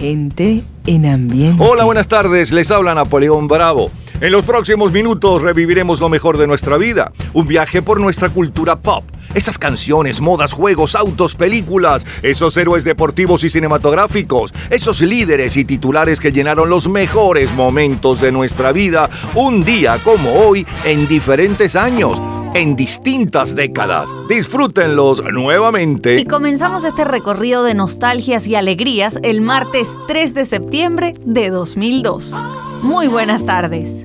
Gente en ambiente. Hola, buenas tardes. Les habla Napoleón Bravo. En los próximos minutos reviviremos lo mejor de nuestra vida. Un viaje por nuestra cultura pop. Esas canciones, modas, juegos, autos, películas, esos héroes deportivos y cinematográficos, esos líderes y titulares que llenaron los mejores momentos de nuestra vida, un día como hoy, en diferentes años en distintas décadas. Disfrútenlos nuevamente. Y comenzamos este recorrido de nostalgias y alegrías el martes 3 de septiembre de 2002. Muy buenas tardes.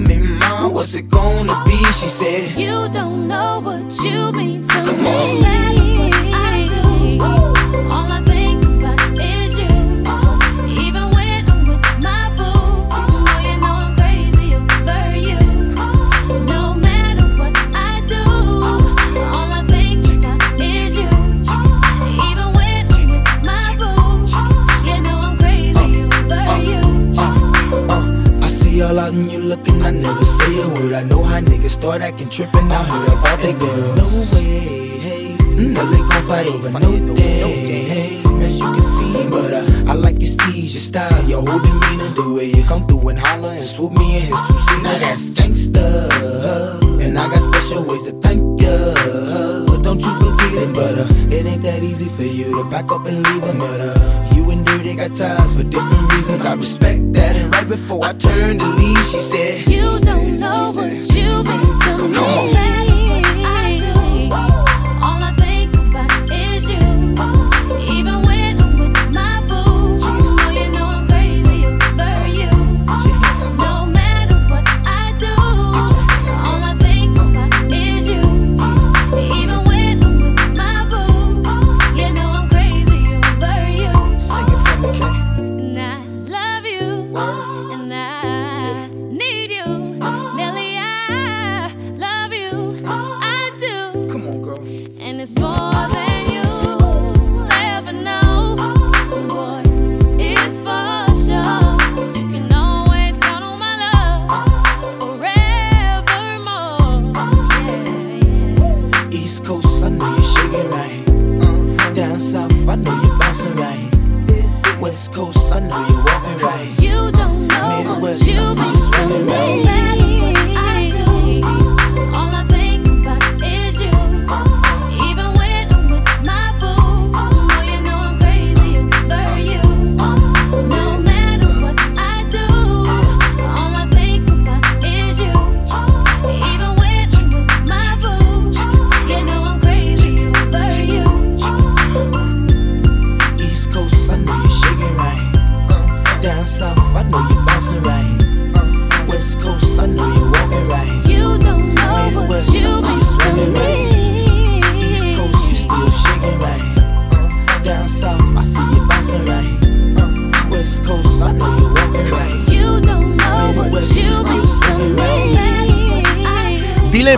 me, mom, what's it gonna be? She said, You don't know what you mean Start acting trippin' out here about that girl. There's no way, hey. Mm, the gon' fight over no day, no day, hey. As you can see, mm. but uh, I like your steez, your style, your whole demeanor, the way you come through and holler and swoop me in his two seat. Now that's gangsta, and I got special ways to thank ya. But don't you forget it, but uh, it ain't that easy for you to back up and leave a. Uh, you and Dirty got ties for different reasons. I respect that, and right before I turned.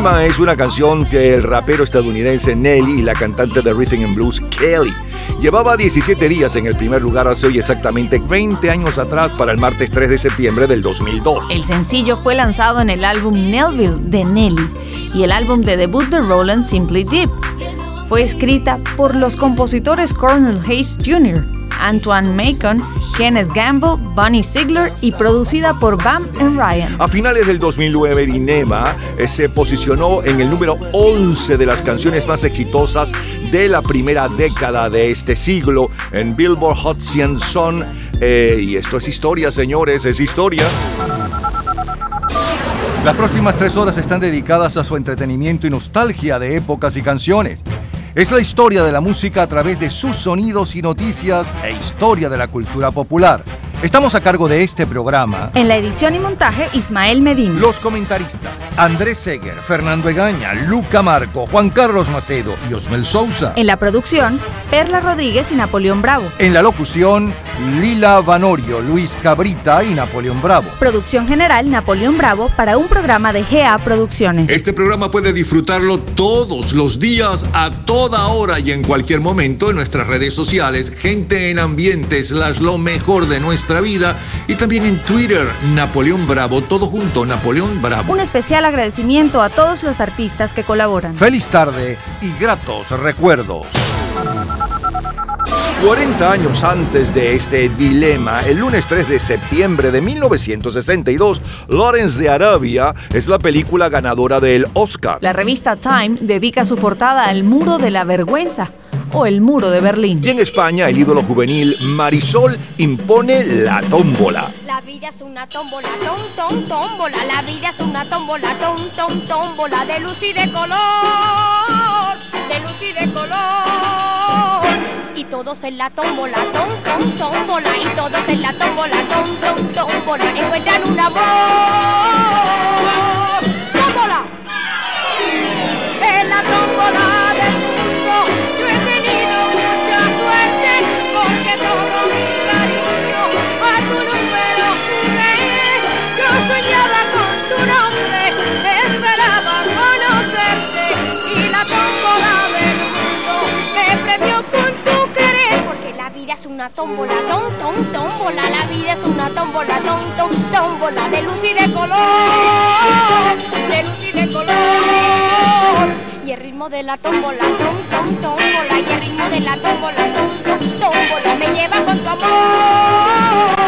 tema es una canción que el rapero estadounidense Nelly y la cantante de Rhythm and Blues Kelly llevaba 17 días en el primer lugar hace hoy exactamente 20 años atrás para el martes 3 de septiembre del 2002. El sencillo fue lanzado en el álbum Nelville de Nelly y el álbum de debut de Roland Simply Deep. Fue escrita por los compositores Cornel Hayes Jr., Antoine Macon Kenneth Gamble, Bunny Sigler y producida por Bam and Ryan. A finales del 2009, Dinema eh, se posicionó en el número 11 de las canciones más exitosas de la primera década de este siglo en Billboard Hot 100 Son. Eh, y esto es historia, señores, es historia. Las próximas tres horas están dedicadas a su entretenimiento y nostalgia de épocas y canciones. Es la historia de la música a través de sus sonidos y noticias e historia de la cultura popular. Estamos a cargo de este programa. En la edición y montaje, Ismael Medina. Los comentaristas, Andrés Seger, Fernando Egaña, Luca Marco, Juan Carlos Macedo y Osmel Sousa. En la producción, Perla Rodríguez y Napoleón Bravo. En la locución, Lila Vanorio, Luis Cabrita y Napoleón Bravo. Producción general, Napoleón Bravo, para un programa de GA Producciones. Este programa puede disfrutarlo todos los días, a toda hora y en cualquier momento en nuestras redes sociales, gente en ambientes, las lo mejor de nuestra vida y también en Twitter, Napoleón Bravo, todo junto, Napoleón Bravo. Un especial agradecimiento a todos los artistas que colaboran. Feliz tarde y gratos recuerdos. 40 años antes de este dilema, el lunes 3 de septiembre de 1962, Lawrence de Arabia es la película ganadora del Oscar. La revista Time dedica su portada al muro de la vergüenza o el muro de Berlín. Y en España, el ídolo juvenil Marisol impone la tómbola. La vida es una tómbola, tom, tom, tómbola. La vida es una tómbola, tom, tom, tómbola. De luz y de color, de luz y de color. Y todos en la tómbola, tom, tom, tómbola. Y todos en la tómbola, tom, tom, tómbola. Encuentran un amor. ¡Tómbola! En la tómbola. es una tómbola, tom, tom, tómbola. La vida es una tómbola, tom, tom, tómbola. De luz y de color, de luz y de color. Y el ritmo de la tómbola, tom, tom, tómbola. Y el ritmo de la tómbola, tom, tom, tómbola. Me lleva con tu amor.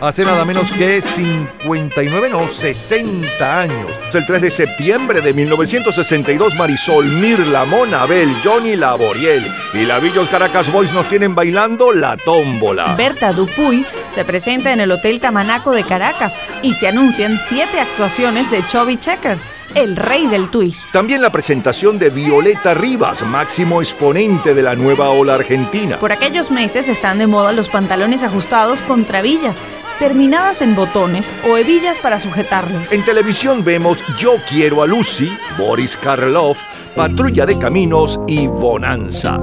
Hace nada menos que 59, no, 60 años. Es el 3 de septiembre de 1962, Marisol, Mirla, Monabel, Johnny Laboriel y la Villos Caracas Boys nos tienen bailando la tómbola. Berta Dupuy se presenta en el Hotel Tamanaco de Caracas y se anuncian siete actuaciones de Chubby Checker el rey del twist. También la presentación de Violeta Rivas, máximo exponente de la nueva ola argentina. Por aquellos meses están de moda los pantalones ajustados con trabillas, terminadas en botones o hebillas para sujetarlos. En televisión vemos Yo quiero a Lucy, Boris Karloff, Patrulla de Caminos y Bonanza.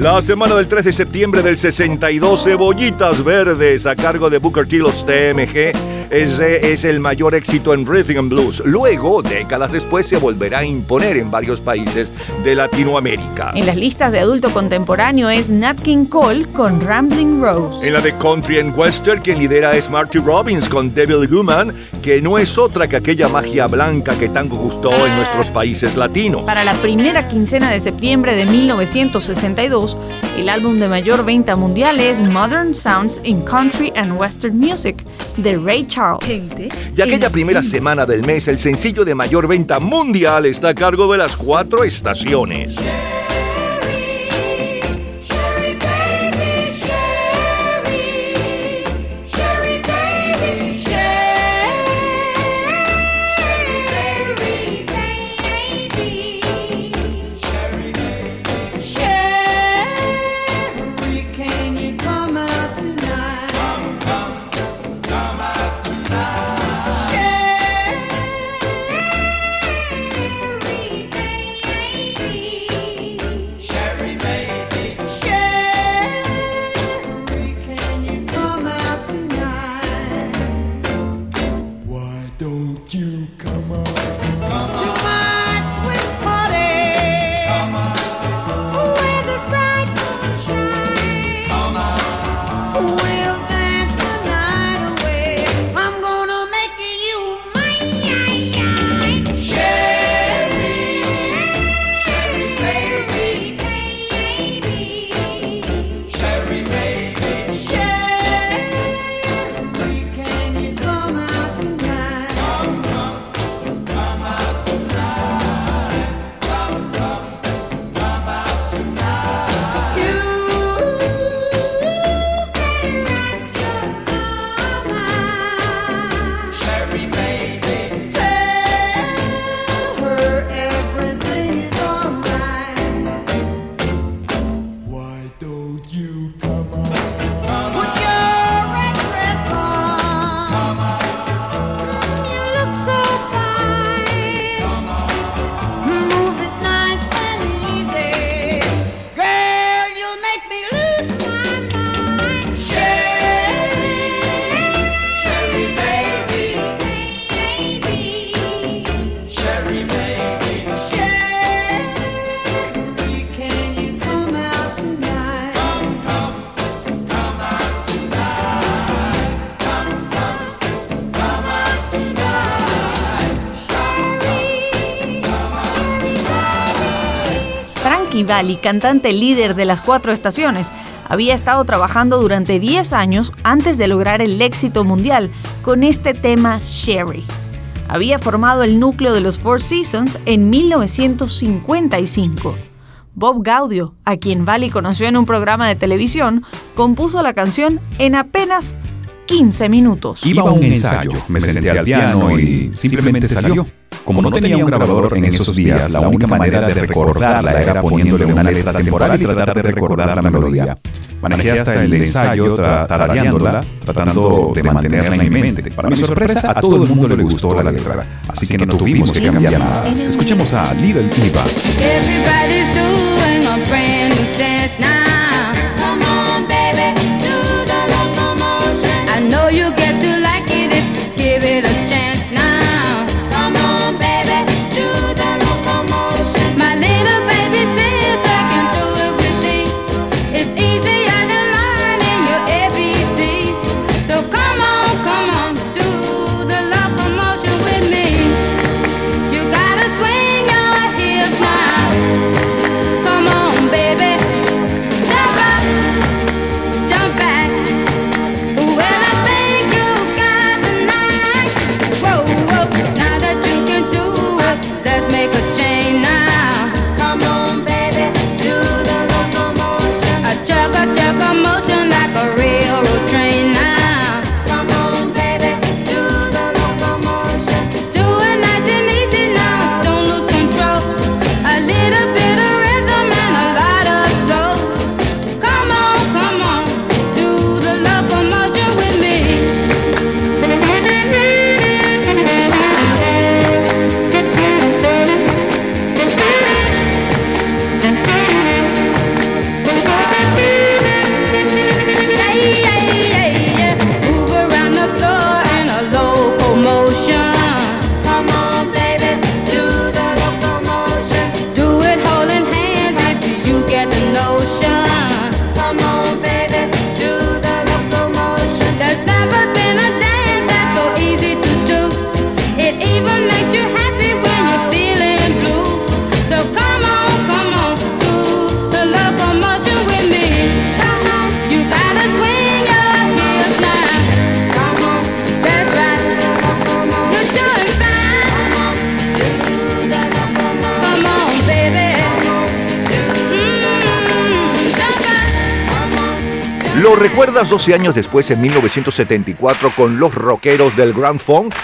La semana del 3 de septiembre del 62, Cebollitas Verdes a cargo de Booker T. Los TMG ese es el mayor éxito en Rhythm and Blues. Luego, décadas después, se volverá a imponer en varios países de Latinoamérica. En las listas de adulto contemporáneo es Nat King Cole con Rambling Rose. En la de Country and Western, quien lidera es Marty Robbins con Devil Human, que no es otra que aquella magia blanca que tanto gustó en nuestros países latinos. Para la primera quincena de septiembre de 1962, el álbum de mayor venta mundial es Modern Sounds in Country and Western Music de Ray Charles. Y aquella primera semana del mes, el sencillo de mayor venta mundial está a cargo de las cuatro estaciones. Valli, cantante líder de las cuatro estaciones, había estado trabajando durante 10 años antes de lograr el éxito mundial con este tema Sherry. Había formado el núcleo de los Four Seasons en 1955. Bob Gaudio, a quien Valli conoció en un programa de televisión, compuso la canción en apenas 15 minutos. Iba a un ensayo, me senté al piano y simplemente salió. Como no tenía un grabador en esos días, la única manera de recordarla era poniéndole una letra temporal y tratar de recordar la melodía. Manejé hasta el ensayo tarareándola, tratando de mantenerla en mente. Para mi sorpresa, a todo el mundo le gustó la letra, así que no tuvimos que cambiar nada. Escuchemos a Little Eva. Recuerdas 12 años después, en 1974, con los rockeros del Grand Funk?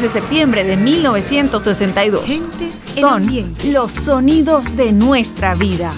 3 de septiembre de 1962. Son los sonidos de nuestra vida.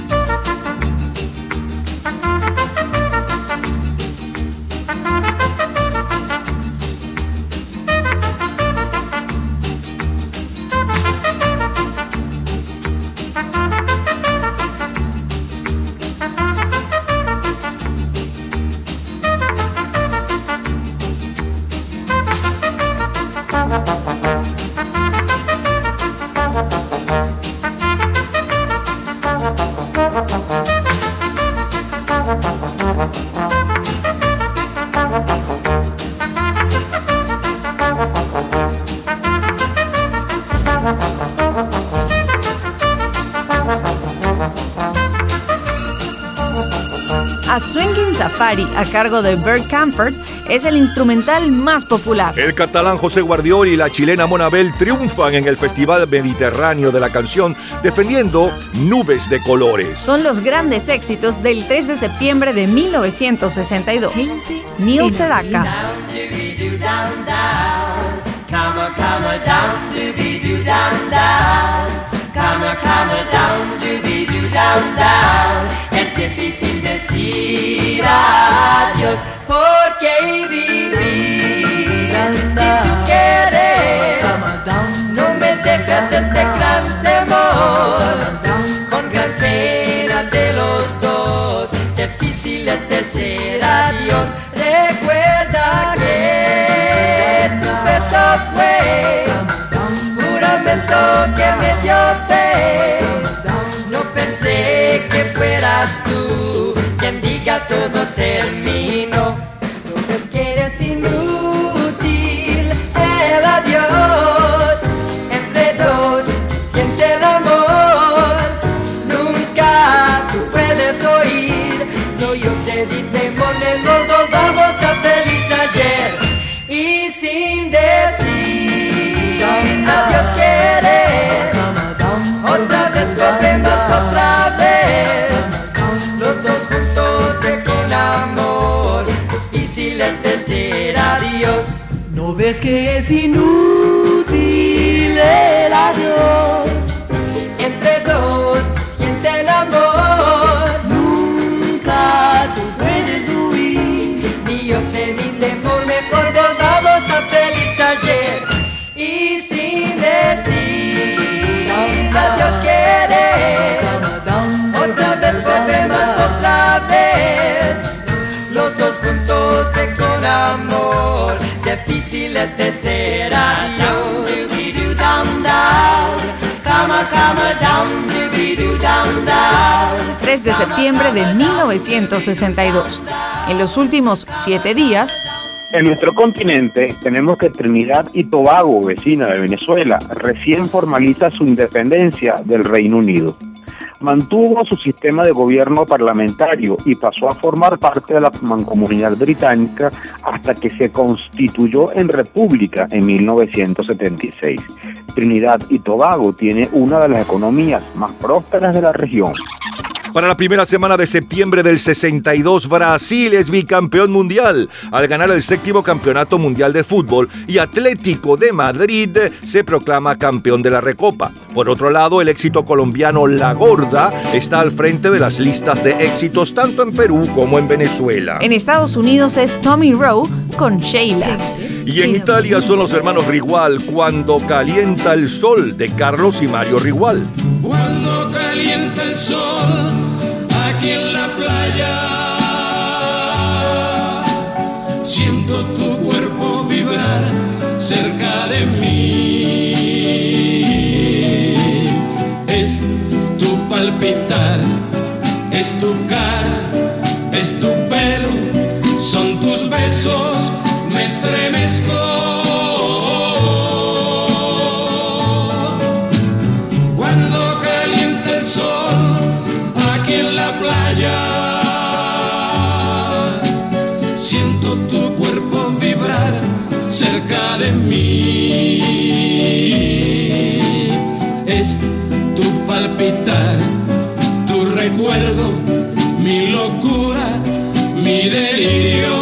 A cargo de Bert Camford, es el instrumental más popular. El catalán José Guardiol y la chilena Monabel triunfan en el Festival Mediterráneo de la Canción defendiendo Nubes de Colores. Son los grandes éxitos del 3 de septiembre de 1962. Neil Sedaka. Down, down, decir adiós todo termino. No ves que eres inútil el adiós entre dos. Siente el amor, nunca tú puedes oír. No, yo te di temor de Ves que es inútil el adiós. Entre dos sienten amor. Nunca tú puedes huir. Ni yo te mi temor, mejor volvamos a feliz ayer. Y sin decir adiós quieres. Otra vez volvemos otra Difícil es decir adiós. Down, down, Come, come, down, doobie-doo, down, down. 3 de septiembre de 1962. En los últimos siete días, En nuestro continente tenemos que Trinidad y Tobago, vecina de Venezuela, recién formaliza su independencia del Reino Unido. Mantuvo su sistema de gobierno parlamentario y pasó a formar parte de la mancomunidad británica hasta que se constituyó en república en 1976. Trinidad y Tobago tiene una de las economías más prósperas de la región. Para la primera semana de septiembre del 62, Brasil es bicampeón mundial al ganar el séptimo campeonato mundial de fútbol y Atlético de Madrid se proclama campeón de la Recopa. Por otro lado, el éxito colombiano La Gorda está al frente de las listas de éxitos tanto en Perú como en Venezuela. en Estados Unidos es Tommy Rowe con Sheila. Y en Italia son los hermanos Rigual cuando calienta el sol de Carlos y Mario Rigual. Cuando calienta el sol aquí en la playa, siento tu cuerpo vibrar cerca de mí. Es tu palpitar, es tu cara, es tu pelo, son tus besos, me estremezco. Mi locura, mi delirio,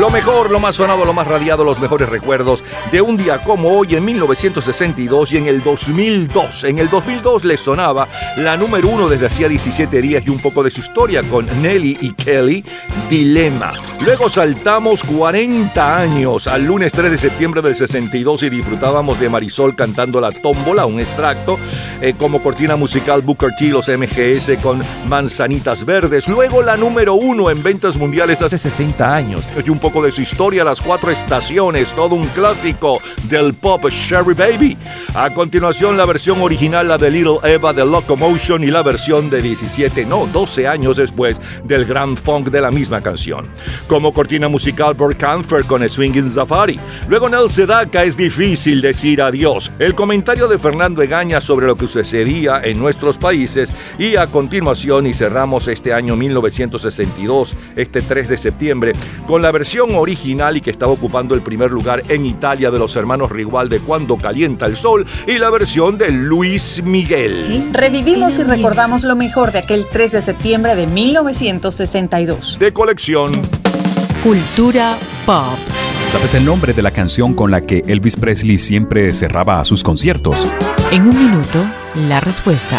Lo mejor, lo más sonado, lo más radiado, los mejores recuerdos de un día como hoy en 1962 y en el 2002. En el 2002 le sonaba la número uno desde hacía 17 días y un poco de su historia con Nelly y Kelly, Dilema. Luego saltamos 40 años al lunes 3 de septiembre del 62 y disfrutábamos de Marisol cantando la tómbola, un extracto, eh, como cortina musical Booker T, los MGS con Manzanitas Verdes. Luego la número uno en ventas mundiales hace 60 años. Y un poco de su historia, las cuatro estaciones, todo un clásico del pop Sherry Baby. A continuación la versión original, la de Little Eva de Locomotion y la versión de 17, no, 12 años después del gran funk de la misma canción. Como cortina musical Burt Camfer con Swingin' Safari. Luego en el Sedaka es difícil decir adiós. El comentario de Fernando Egaña sobre lo que sucedía en nuestros países y a continuación y cerramos este año 1962, este 3 de septiembre, con la versión original y que estaba ocupando el primer lugar en Italia de los hermanos Rigual de Cuando Calienta el Sol y la versión de Luis Miguel. Revivimos y recordamos lo mejor de aquel 3 de septiembre de 1962. De colección. Cultura pop. ¿Sabes el nombre de la canción con la que Elvis Presley siempre cerraba sus conciertos? En un minuto, la respuesta.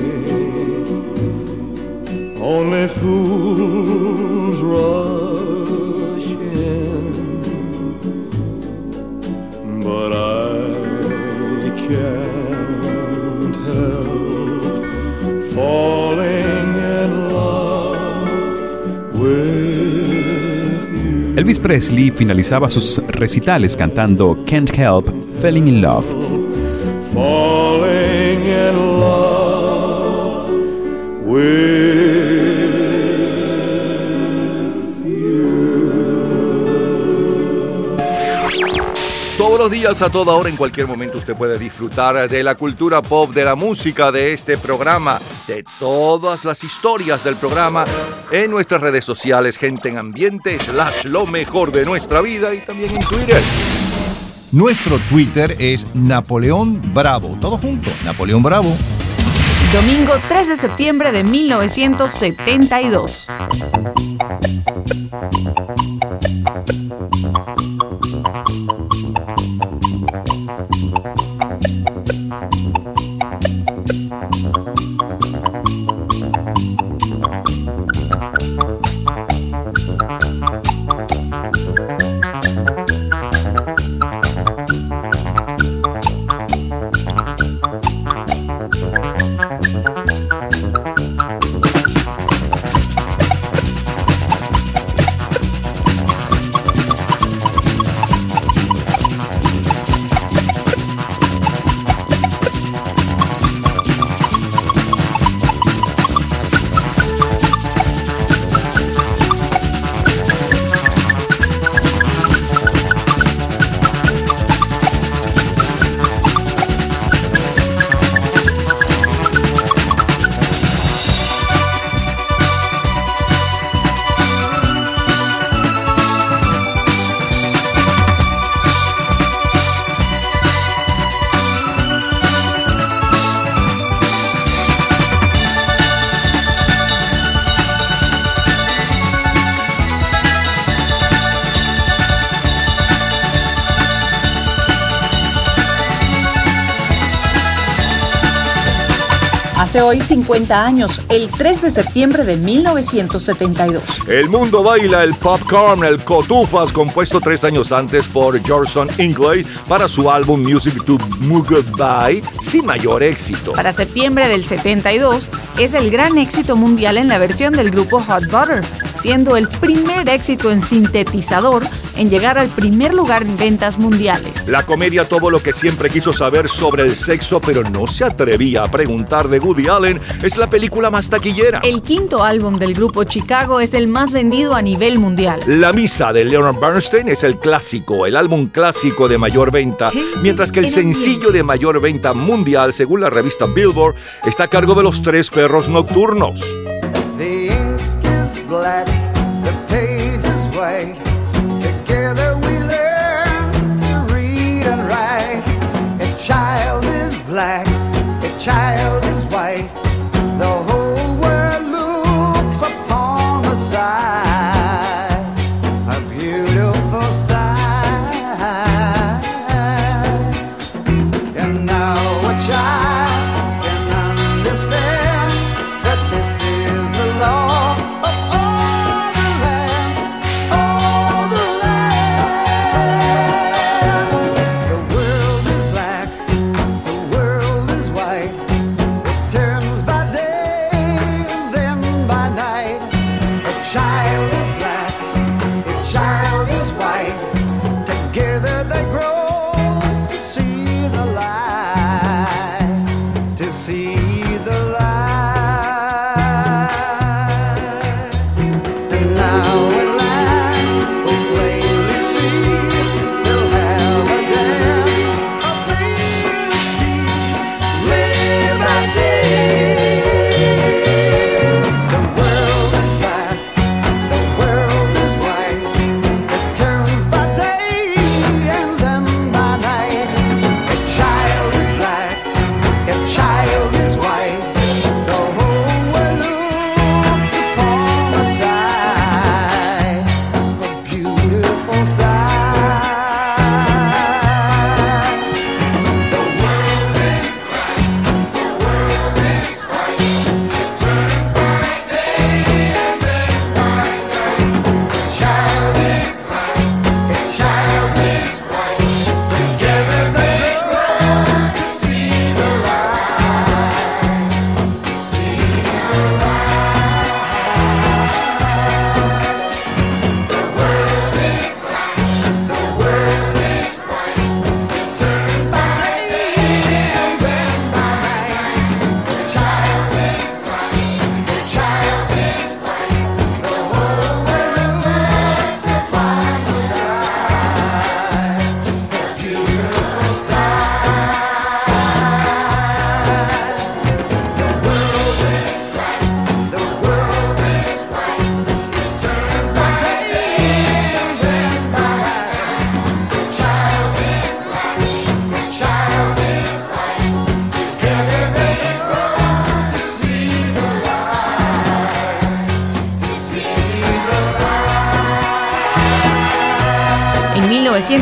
Only fools rush in, but I can't help falling in love with you. Elvis Presley finalizaba sus recitales cantando Can't Help Falling in Love. Los días, a toda hora, en cualquier momento, usted puede disfrutar de la cultura pop, de la música, de este programa, de todas las historias del programa en nuestras redes sociales, gente en ambiente, slash lo mejor de nuestra vida y también en Twitter. Nuestro Twitter es Napoleón Bravo. Todo junto, Napoleón Bravo. Domingo 3 de septiembre de 1972. Hace hoy 50 años, el 3 de septiembre de 1972. El mundo baila el popcorn, el cotufas, compuesto tres años antes por Jorson Ingley para su álbum Music to Move Goodbye, sin mayor éxito. Para septiembre del 72 es el gran éxito mundial en la versión del grupo Hot Butter, siendo el primer éxito en sintetizador en llegar al primer lugar en ventas mundiales. La comedia todo lo que siempre quiso saber sobre el sexo, pero no se atrevía a preguntar de Woody Allen, es la película más taquillera. El quinto álbum del grupo Chicago es el más vendido a nivel mundial. La misa de Leonard Bernstein es el clásico, el álbum clásico de mayor venta, mientras que el sencillo de mayor venta mundial, según la revista Billboard, está a cargo de los tres perros nocturnos.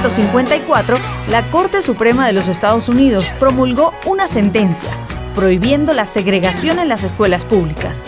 1954, la Corte Suprema de los Estados Unidos promulgó una sentencia prohibiendo la segregación en las escuelas públicas.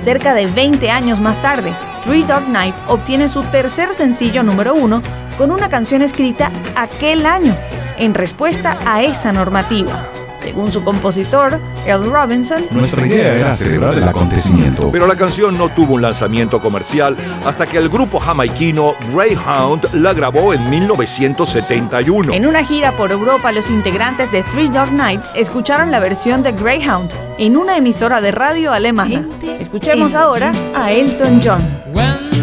Cerca de 20 años más tarde, Three Dog Night obtiene su tercer sencillo número uno con una canción escrita aquel año, en respuesta a esa normativa. Según su compositor, Earl Robinson, Nuestra idea era celebrar el acontecimiento. Pero la canción no tuvo un lanzamiento comercial hasta que el grupo jamaiquino Greyhound la grabó en 1971. En una gira por Europa, los integrantes de Three Dog Night escucharon la versión de Greyhound en una emisora de radio alemana. Escuchemos ahora a Elton John. When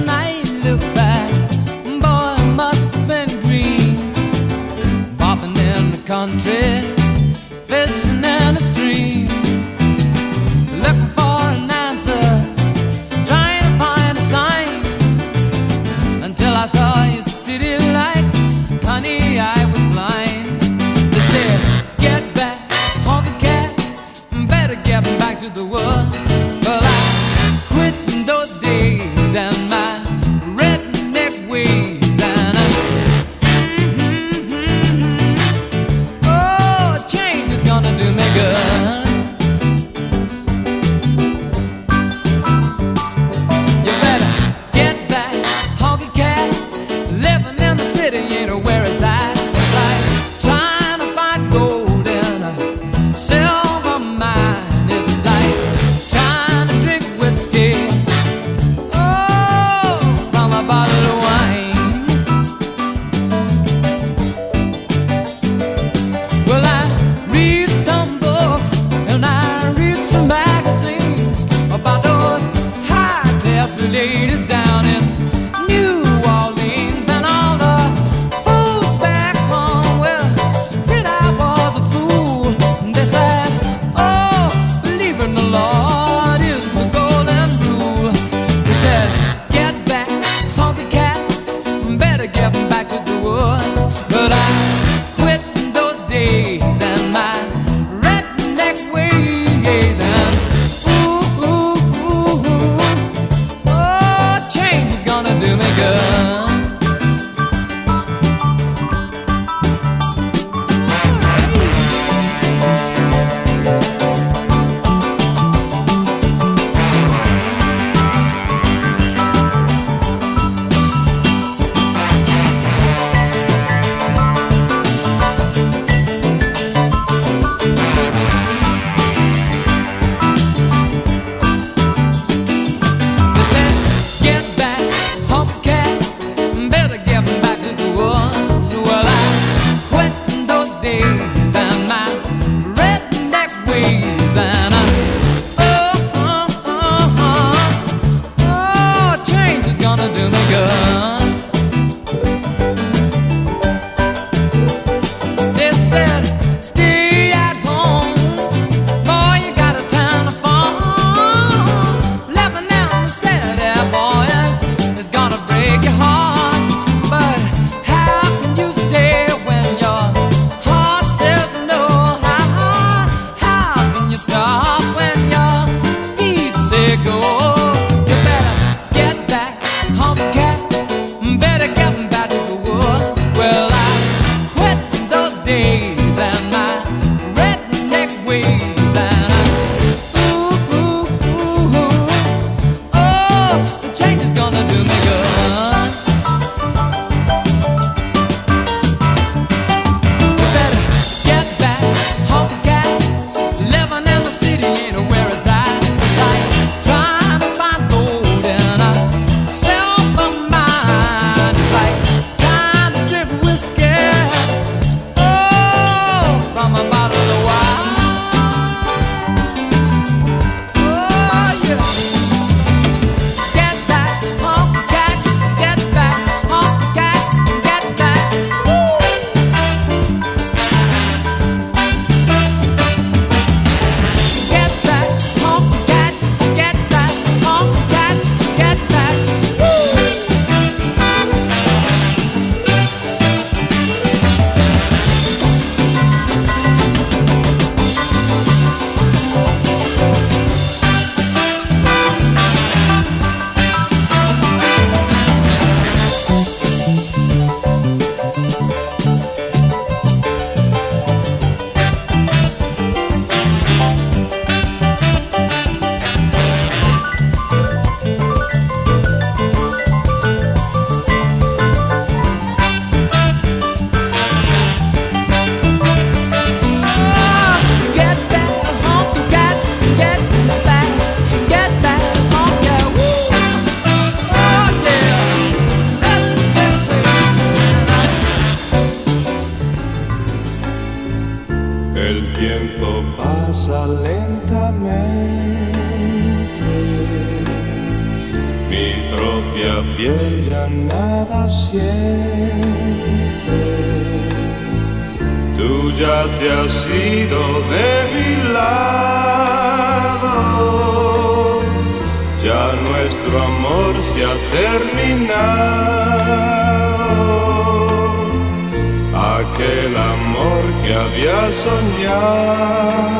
había soñado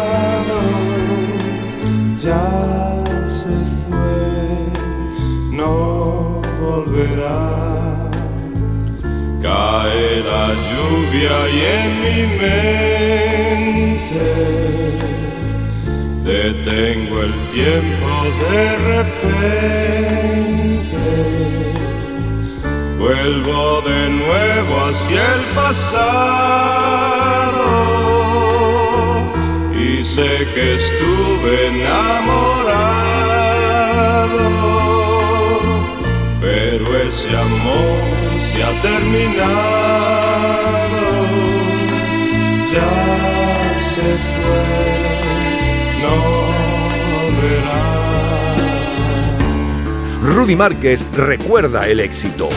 ya se fue, no volverá. Cae la lluvia y en mi mente detengo el tiempo de repente. Vuelvo de nuevo hacia el pasado y sé que estuve enamorado, pero ese amor se ha terminado, ya se fue, no volverá. Rudy Márquez recuerda el éxito.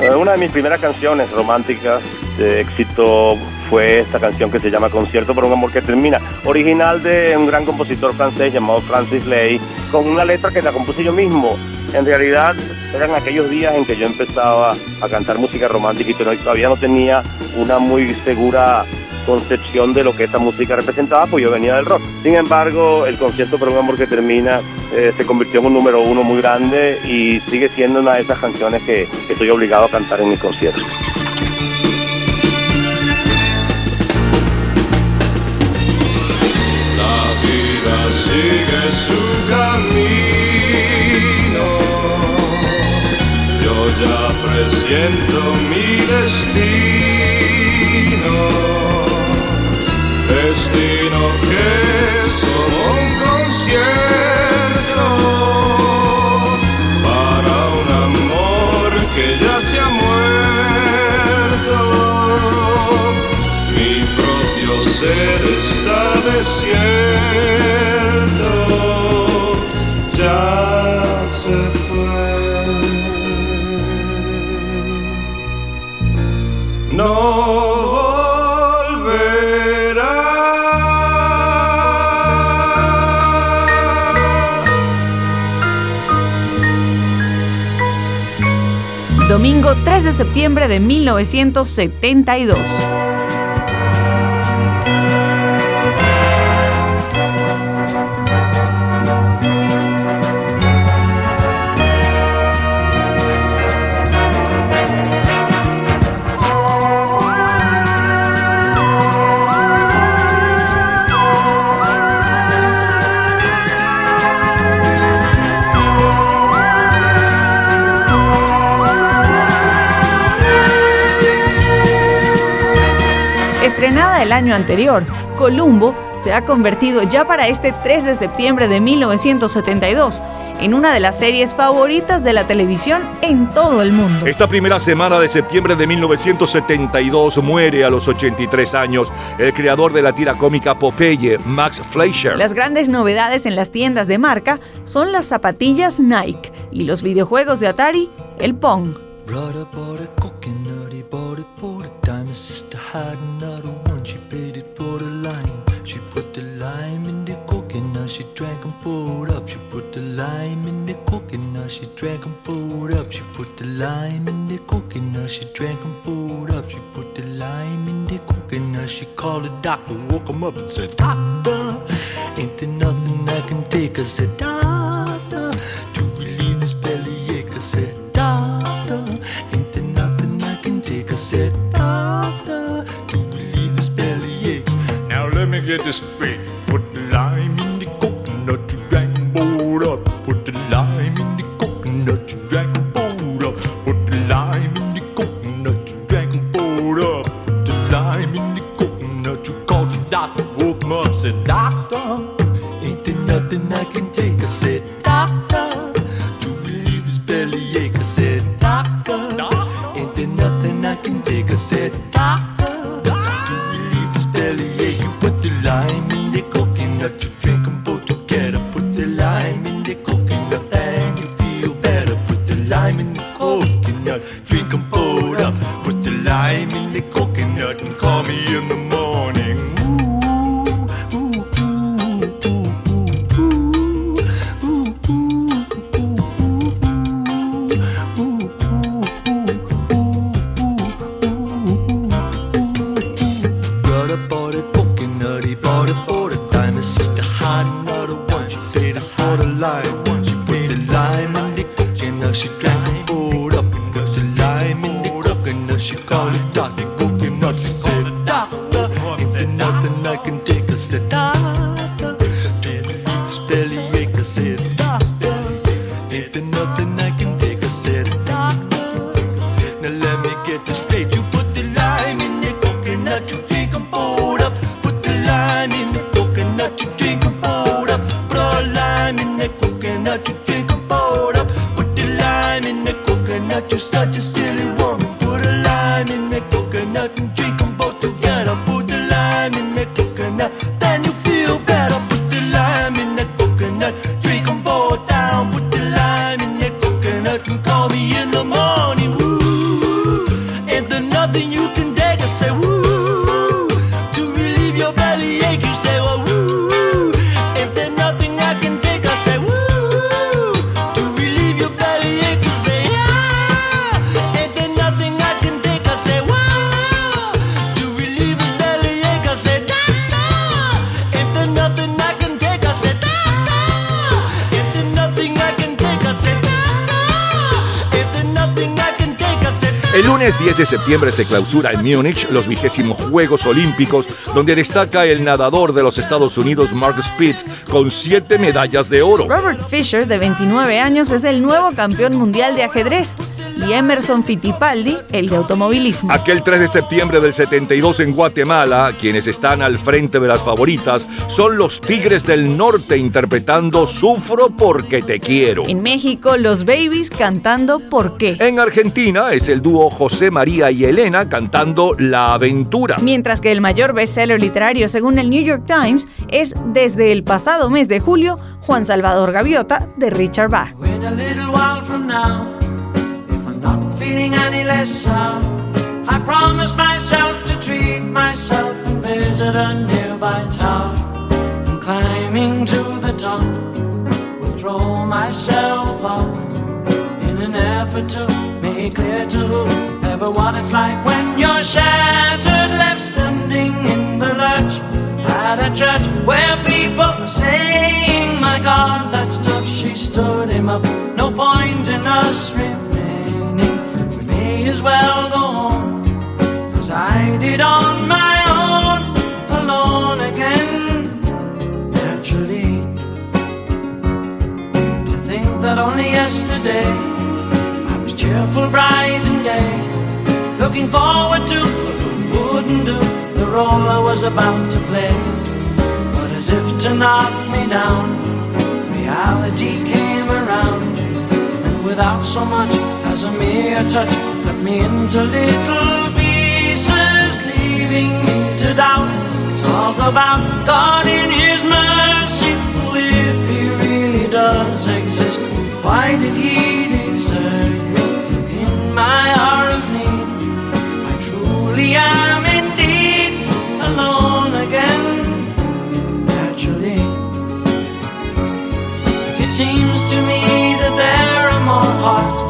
Eh, Una de mis primeras canciones románticas de éxito fue esta canción que se llama Concierto por un amor que termina, original de un gran compositor francés llamado Francis Lay, con una letra que la compuse yo mismo. En realidad eran aquellos días en que yo empezaba a cantar música romántica y todavía no tenía una muy segura concepción de lo que esta música representaba, pues yo venía del rock. Sin embargo, el concierto por un amor que termina eh, se convirtió en un número uno muy grande y sigue siendo una de esas canciones que, estoy obligado a cantar en mis conciertos. La vida sigue su camino. Yo ya presiento mi destino. Destino que es un concierto desierto, ya se fue. No Domingo 3 de septiembre de 1972. Año anterior, Columbo se ha convertido ya para este 3 de septiembre de 1972 en una de las series favoritas de la televisión en todo el mundo. Esta primera semana de septiembre de 1972 muere a los 83 años el creador de la tira cómica Popeye, Max Fleischer. Las grandes novedades en las tiendas de marca son las zapatillas Nike y los videojuegos de Atari, el Pong. Up and said, Doctor, 的答案 septiembre se clausura en Múnich los vigésimos Juegos Olímpicos, donde destaca el nadador de los Estados Unidos Mark Spitz con siete medallas de oro. Robert Fisher, de 29 años, es el nuevo campeón mundial de ajedrez y Emerson Fittipaldi, el de automovilismo. Aquel 3 de septiembre del 72 en Guatemala, quienes están al frente de las favoritas son los Tigres del Norte interpretando Sufro porque te quiero. En México, los Babies cantando ¿Por qué? En Argentina es el dúo José María y Elena cantando La Aventura. Mientras que el mayor bestseller literario, según el New York Times, es desde el pasado mes de julio Juan Salvador Gaviota de Richard Bach. A feeling any less sound, I promised myself to treat myself and visit a nearby town. And climbing to the top, will throw myself off in an effort to make clear to whoever what it's like when you're shattered, left standing in the lurch at a church where people are saying, My God, that's tough. She stood him up. No point in us. As well go on as I did on my own, alone again. Naturally, to think that only yesterday I was cheerful, bright, and gay, looking forward to what wouldn't do the role I was about to play. But as if to knock me down, reality came around, and without so much as a mere touch, cut me into little pieces, leaving me to doubt. Talk about God in His mercy, if He really does exist. Why did He desert me in my hour of need? I truly am indeed alone again. Naturally, it seems to me that there are more hearts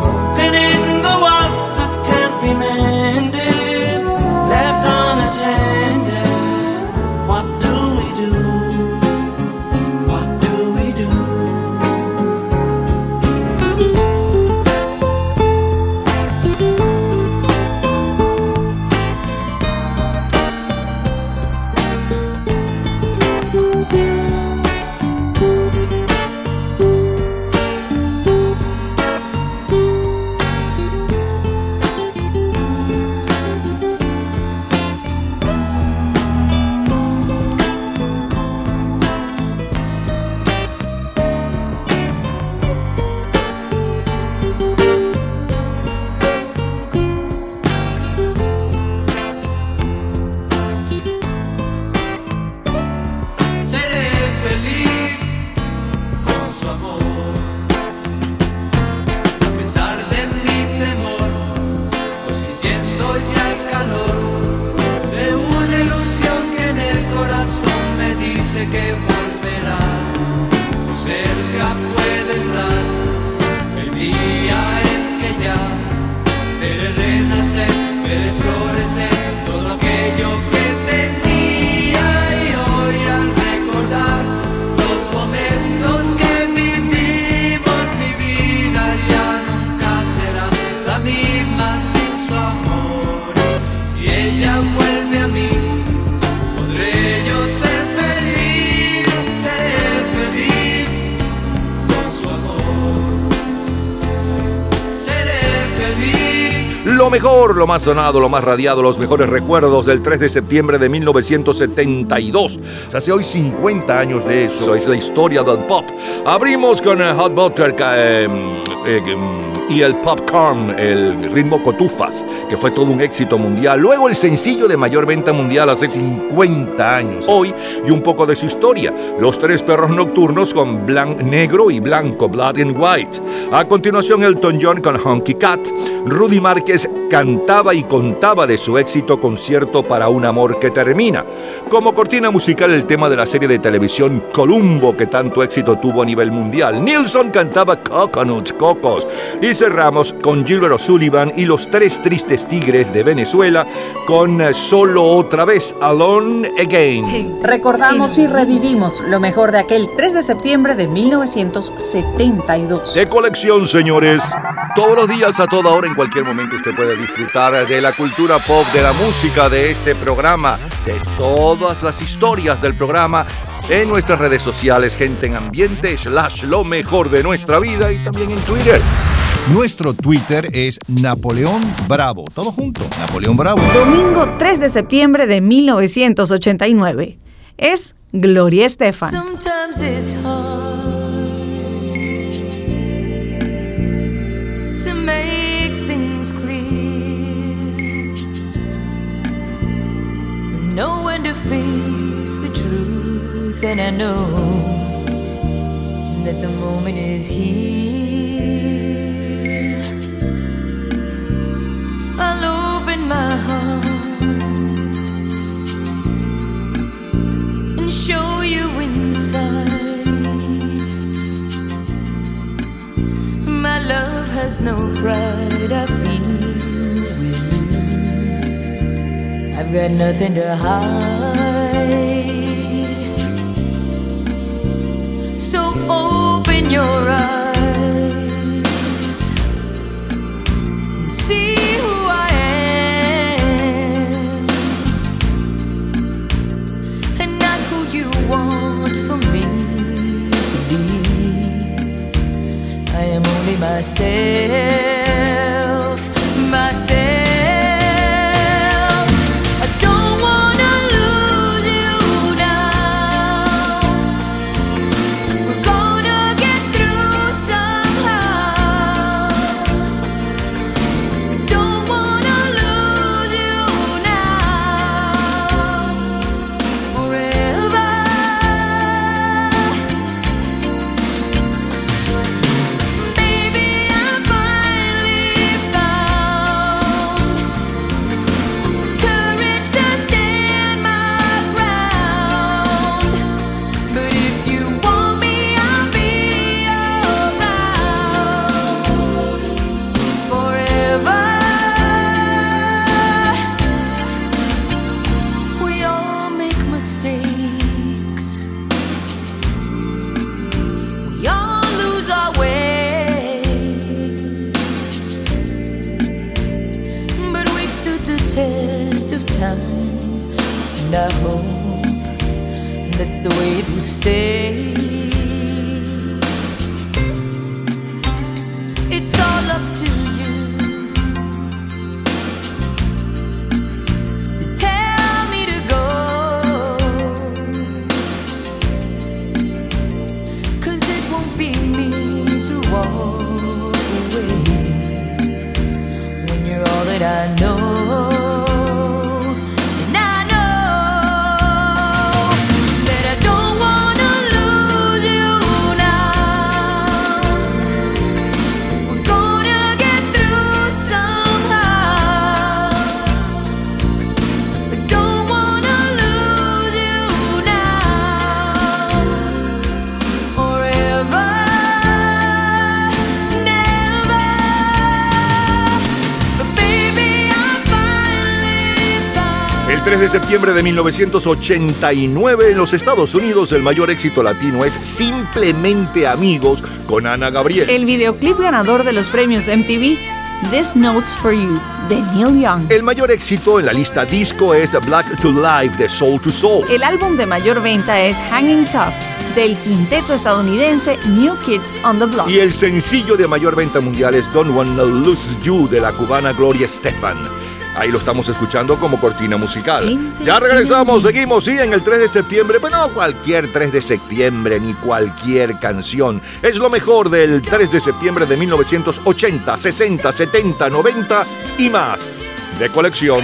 lo más radiado, los mejores recuerdos del 3 de septiembre de 1972. Se hace hoy 50 años de eso, es la historia del pop. Abrimos con eh, Hot Butter eh, eh, y el popcorn, el ritmo cotufas, que fue todo un éxito mundial. Luego el sencillo de mayor venta mundial hace 50 años. Hoy y un poco de su historia. Los tres perros nocturnos con blanco, negro y blanco, black and white. A continuación Elton John con Honky Cat. Rudy Márquez cantaba y contaba de su éxito concierto para un amor que termina. Como cortina musical el tema de la serie de televisión Columbo que tanto éxito tuvo a nivel mundial. Nilsson cantaba Coconuts, Cocos. Y cerramos con Gilbert O'Sullivan y los tres tristes tigres de Venezuela con eh, Solo otra vez, Alone Again. Recordamos y revivimos lo mejor de aquel 3 de septiembre de 1972. De colección, señores. Todos los días, a toda hora, en cualquier momento, usted puede disfrutar de la cultura pop, de la música, de este programa, de todas las historias del programa en nuestras redes sociales, gente en ambiente, slash lo mejor de nuestra vida y también en Twitter. Nuestro Twitter es Napoleón Bravo. Todo junto, Napoleón Bravo. Domingo 3 de septiembre de 1989. Es Gloria Estefan. Sometimes it's hard to make things clear. Know when to face the truth, and I know that the moment is here. So open your eyes myself, myself. Septiembre de 1989 en los Estados Unidos el mayor éxito latino es Simplemente Amigos con Ana Gabriel. El videoclip ganador de los premios MTV, This Notes for You, de Neil Young. El mayor éxito en la lista disco es Black to Life de Soul to Soul. El álbum de mayor venta es Hanging Top, del quinteto estadounidense New Kids on the Block. Y el sencillo de mayor venta mundial es Don't Wanna Lose You de la cubana Gloria Estefan. Ahí lo estamos escuchando como cortina musical. Ya regresamos, seguimos, sí, en el 3 de septiembre. Bueno, cualquier 3 de septiembre ni cualquier canción. Es lo mejor del 3 de septiembre de 1980, 60, 70, 90 y más. De colección.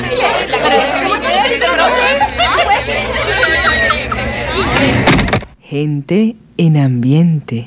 Gente en ambiente.